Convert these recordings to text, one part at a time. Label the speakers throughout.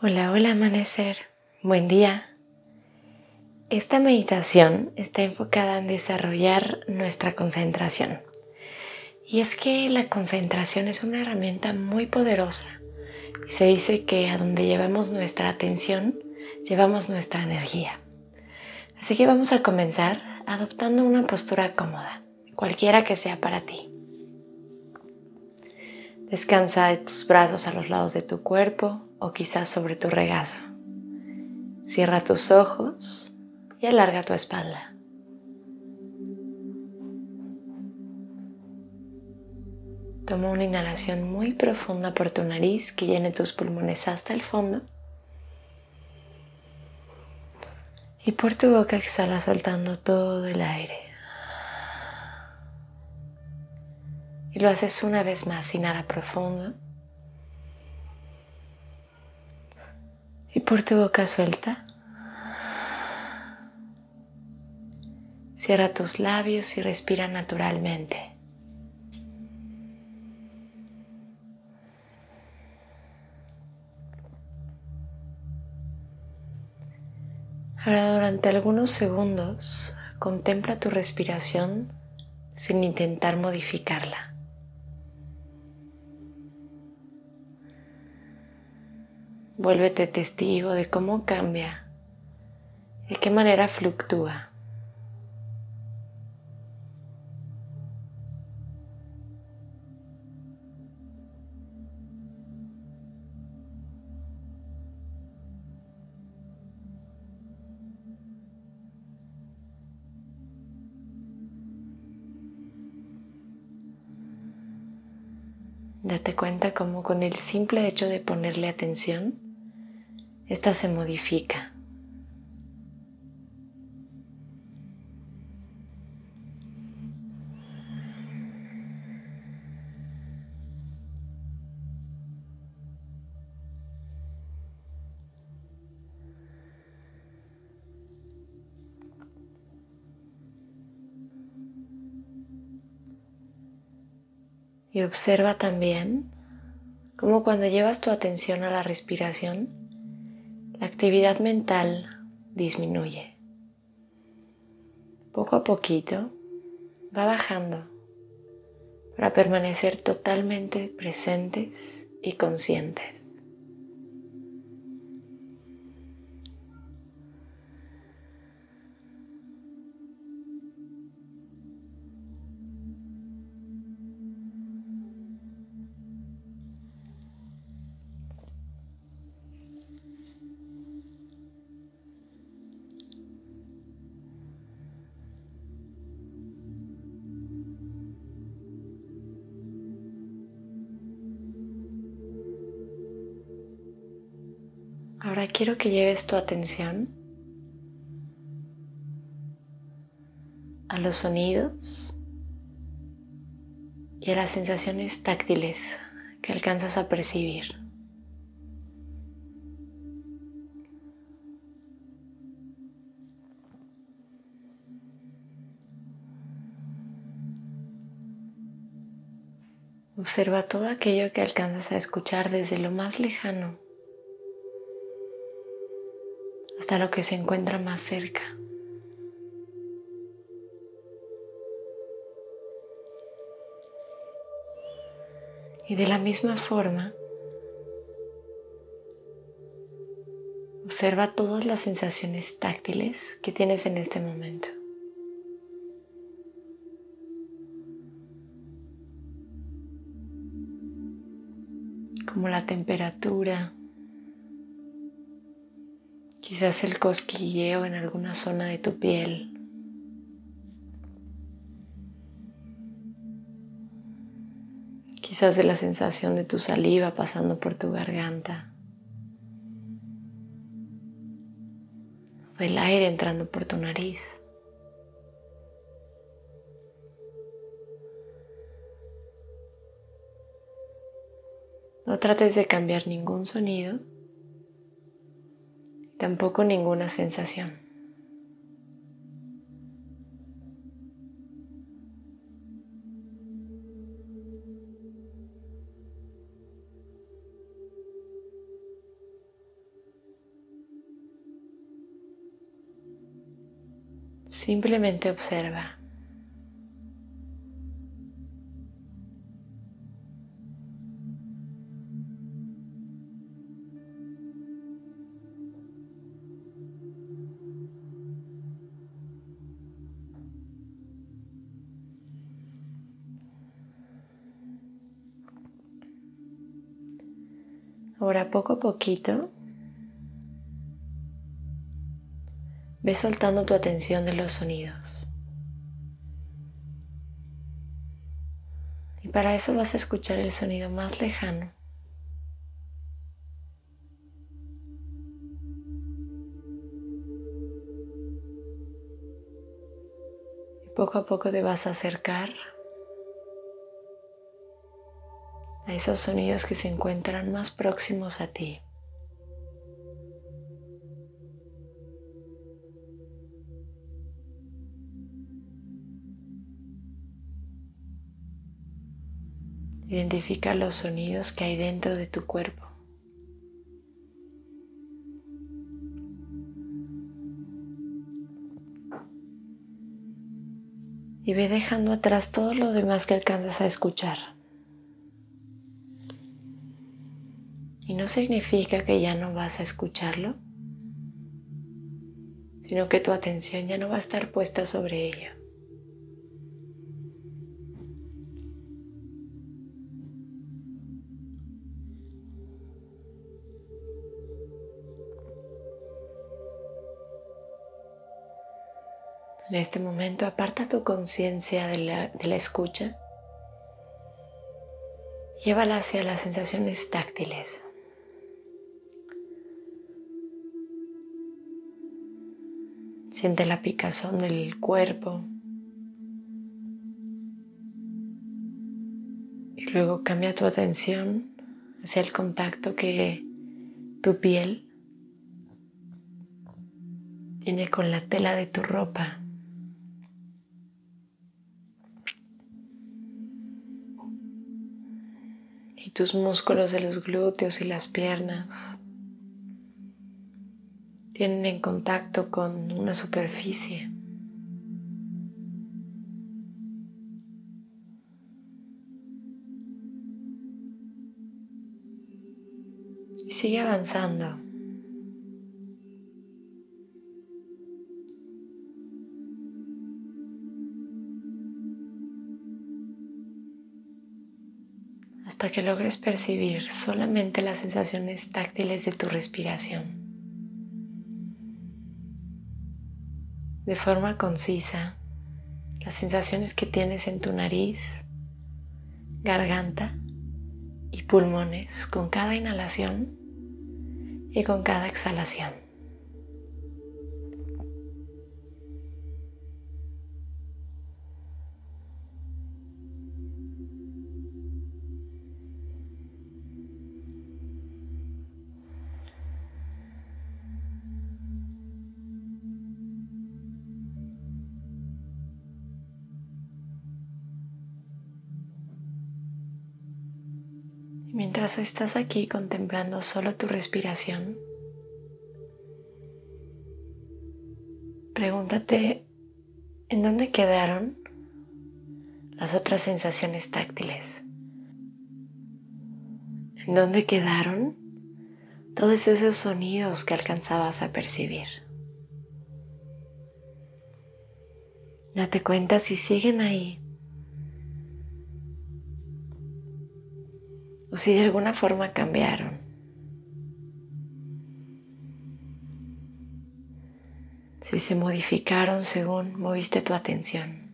Speaker 1: Hola, hola amanecer, buen día. Esta meditación está enfocada en desarrollar nuestra concentración. Y es que la concentración es una herramienta muy poderosa. Se dice que a donde llevamos nuestra atención, llevamos nuestra energía. Así que vamos a comenzar adoptando una postura cómoda, cualquiera que sea para ti. Descansa de tus brazos a los lados de tu cuerpo o quizás sobre tu regazo. Cierra tus ojos y alarga tu espalda. Toma una inhalación muy profunda por tu nariz que llene tus pulmones hasta el fondo. Y por tu boca exhala soltando todo el aire. Y lo haces una vez más, inhala profundo. Por tu boca suelta. Cierra tus labios y respira naturalmente. Ahora durante algunos segundos contempla tu respiración sin intentar modificarla. Vuélvete testigo de cómo cambia, de qué manera fluctúa. Date cuenta cómo con el simple hecho de ponerle atención, esta se modifica. Y observa también cómo cuando llevas tu atención a la respiración, la actividad mental disminuye. Poco a poquito va bajando para permanecer totalmente presentes y conscientes. Ahora quiero que lleves tu atención a los sonidos y a las sensaciones táctiles que alcanzas a percibir. Observa todo aquello que alcanzas a escuchar desde lo más lejano hasta lo que se encuentra más cerca. Y de la misma forma, observa todas las sensaciones táctiles que tienes en este momento. como la temperatura, quizás el cosquilleo en alguna zona de tu piel. Quizás de la sensación de tu saliva pasando por tu garganta. Del aire entrando por tu nariz. No trates de cambiar ningún sonido, tampoco ninguna sensación. Simplemente observa. Ahora poco a poquito Ve soltando tu atención de los sonidos. Y para eso vas a escuchar el sonido más lejano. Y poco a poco te vas a acercar a esos sonidos que se encuentran más próximos a ti. Identifica los sonidos que hay dentro de tu cuerpo. Y ve dejando atrás todo lo demás que alcanzas a escuchar. Significa que ya no vas a escucharlo, sino que tu atención ya no va a estar puesta sobre ello. En este momento aparta tu conciencia de la, de la escucha. Llévala hacia las sensaciones táctiles. Siente la picazón del cuerpo. Y luego cambia tu atención hacia el contacto que tu piel tiene con la tela de tu ropa. tus músculos de los glúteos y las piernas tienen en contacto con una superficie. Y sigue avanzando. hasta que logres percibir solamente las sensaciones táctiles de tu respiración. De forma concisa, las sensaciones que tienes en tu nariz, garganta y pulmones con cada inhalación y con cada exhalación. Mientras estás aquí contemplando solo tu respiración, pregúntate en dónde quedaron las otras sensaciones táctiles. ¿En dónde quedaron todos esos sonidos que alcanzabas a percibir? Date cuenta si siguen ahí o si de alguna forma cambiaron. Si se modificaron según moviste tu atención.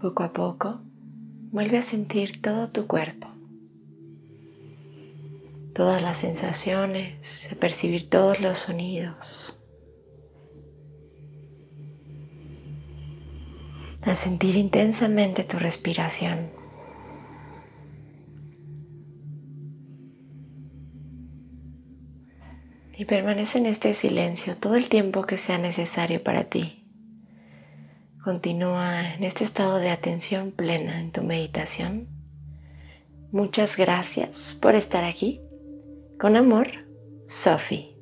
Speaker 1: Poco a poco, vuelve a sentir todo tu cuerpo, todas las sensaciones, a percibir todos los sonidos, a sentir intensamente tu respiración. Y permanece en este silencio todo el tiempo que sea necesario para ti. Continúa en este estado de atención plena en tu meditación. Muchas gracias por estar aquí. Con amor, Sophie.